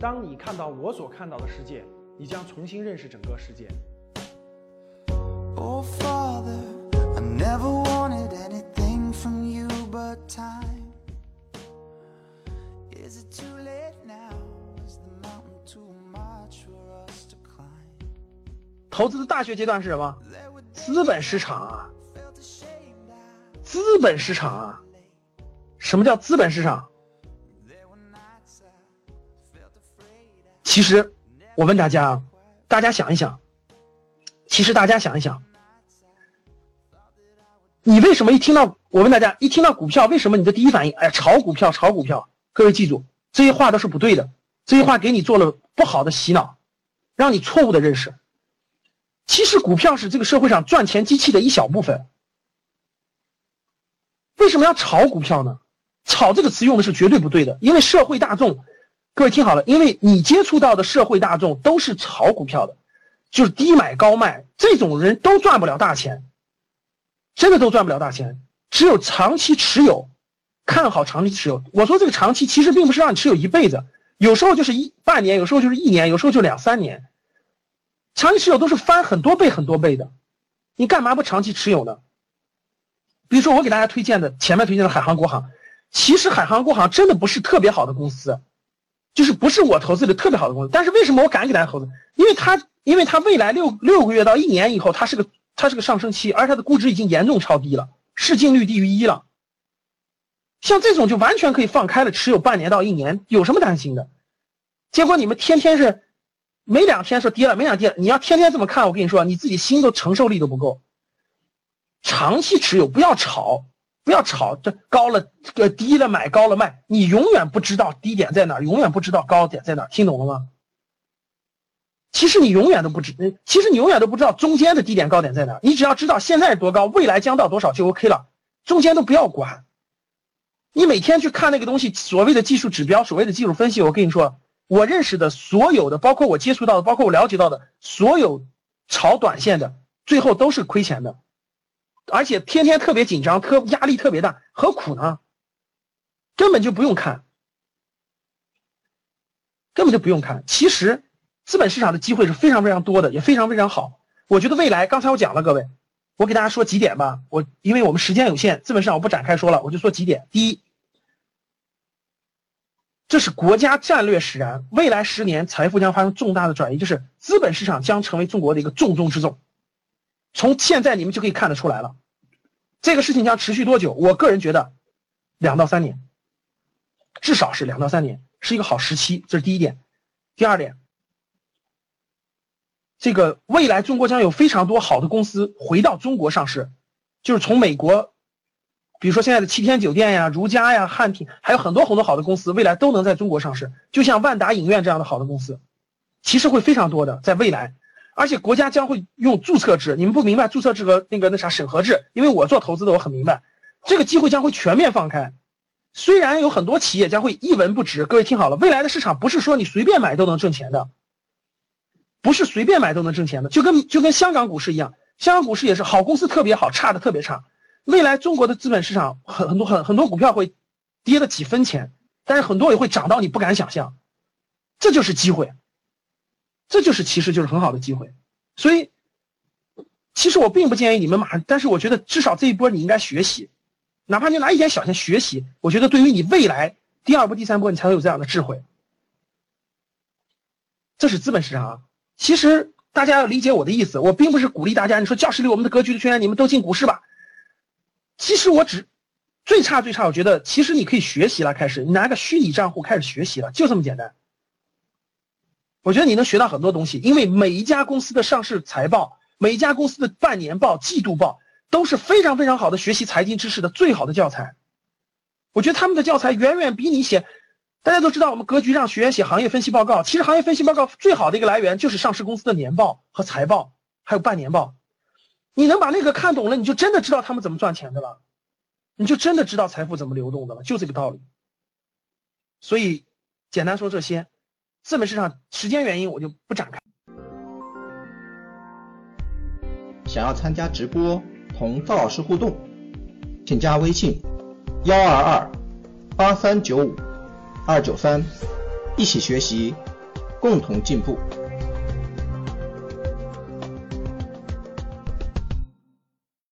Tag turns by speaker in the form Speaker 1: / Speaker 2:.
Speaker 1: 当你看到我所看到的世界，你将重新认识整个世界。
Speaker 2: Oh, Father, I never wanted anything from you but time. Is it too late now? Is the mountain too much for us to climb?
Speaker 3: 投资的大学阶段是什么资本市场啊资本市场啊。什么叫资本市场？其实，我问大家啊，大家想一想，其实大家想一想，你为什么一听到我问大家一听到股票，为什么你的第一反应，哎，炒股票，炒股票？各位记住，这些话都是不对的，这些话给你做了不好的洗脑，让你错误的认识。其实股票是这个社会上赚钱机器的一小部分。为什么要炒股票呢？炒这个词用的是绝对不对的，因为社会大众，各位听好了，因为你接触到的社会大众都是炒股票的，就是低买高卖，这种人都赚不了大钱，真的都赚不了大钱。只有长期持有，看好长期持有。我说这个长期其实并不是让你持有一辈子，有时候就是一半年，有时候就是一年，有时候就两三年。长期持有都是翻很多倍很多倍的，你干嘛不长期持有呢？比如说我给大家推荐的前面推荐的海航、国航，其实海航、国航真的不是特别好的公司，就是不是我投资的特别好的公司。但是为什么我敢给大家投资？因为它因为它未来六六个月到一年以后，它是个它是个上升期，而它的估值已经严重超低了，市净率低于一了。像这种就完全可以放开了持有半年到一年，有什么担心的？结果你们天天是没两天说跌了，没两天，你要天天这么看，我跟你说，你自己心都承受力都不够。长期持有，不要炒，不要炒，这高了呃低了买，高了卖，你永远不知道低点在哪儿，永远不知道高点在哪儿，听懂了吗？其实你永远都不知，其实你永远都不知道中间的低点高点在哪儿，你只要知道现在多高，未来将到多少就 OK 了，中间都不要管。你每天去看那个东西，所谓的技术指标，所谓的技术分析，我跟你说，我认识的所有的，包括我接触到的，包括我了解到的所有炒短线的，最后都是亏钱的。而且天天特别紧张，特压力特别大，何苦呢？根本就不用看，根本就不用看。其实资本市场的机会是非常非常多的，也非常非常好。我觉得未来，刚才我讲了，各位，我给大家说几点吧。我因为我们时间有限，资本市场我不展开说了，我就说几点。第一，这是国家战略使然，未来十年财富将发生重大的转移，就是资本市场将成为中国的一个重中之重。从现在你们就可以看得出来了，这个事情将持续多久？我个人觉得，两到三年，至少是两到三年，是一个好时期。这是第一点。第二点，这个未来中国将有非常多好的公司回到中国上市，就是从美国，比如说现在的七天酒店呀、如家呀、汉庭，还有很多很多好的公司，未来都能在中国上市。就像万达影院这样的好的公司，其实会非常多的，在未来。而且国家将会用注册制，你们不明白注册制和那个那啥审核制，因为我做投资的，我很明白，这个机会将会全面放开。虽然有很多企业将会一文不值，各位听好了，未来的市场不是说你随便买都能挣钱的，不是随便买都能挣钱的，就跟就跟香港股市一样，香港股市也是好公司特别好，差的特别差。未来中国的资本市场很很多很很多股票会跌了几分钱，但是很多也会涨到你不敢想象，这就是机会。这就是其实就是很好的机会，所以其实我并不建议你们马上，但是我觉得至少这一波你应该学习，哪怕你拿一点小钱学习，我觉得对于你未来第二波、第三波，你才会有这样的智慧。这是资本市场啊。其实大家要理解我的意思，我并不是鼓励大家，你说教室里我们的格局的学员，你们都进股市吧。其实我只最差最差，我觉得其实你可以学习了，开始你拿个虚拟账户开始学习了，就这么简单。我觉得你能学到很多东西，因为每一家公司的上市财报，每一家公司的半年报、季度报都是非常非常好的学习财经知识的最好的教材。我觉得他们的教材远远比你写。大家都知道，我们格局让学员写行业分析报告，其实行业分析报告最好的一个来源就是上市公司的年报和财报，还有半年报。你能把那个看懂了，你就真的知道他们怎么赚钱的了，你就真的知道财富怎么流动的了，就这个道理。所以，简单说这些。资本市场时间原因我就不展开。
Speaker 4: 想要参加直播同赵老师互动，请加微信幺二二八三九五二九三一起学习，共同进步。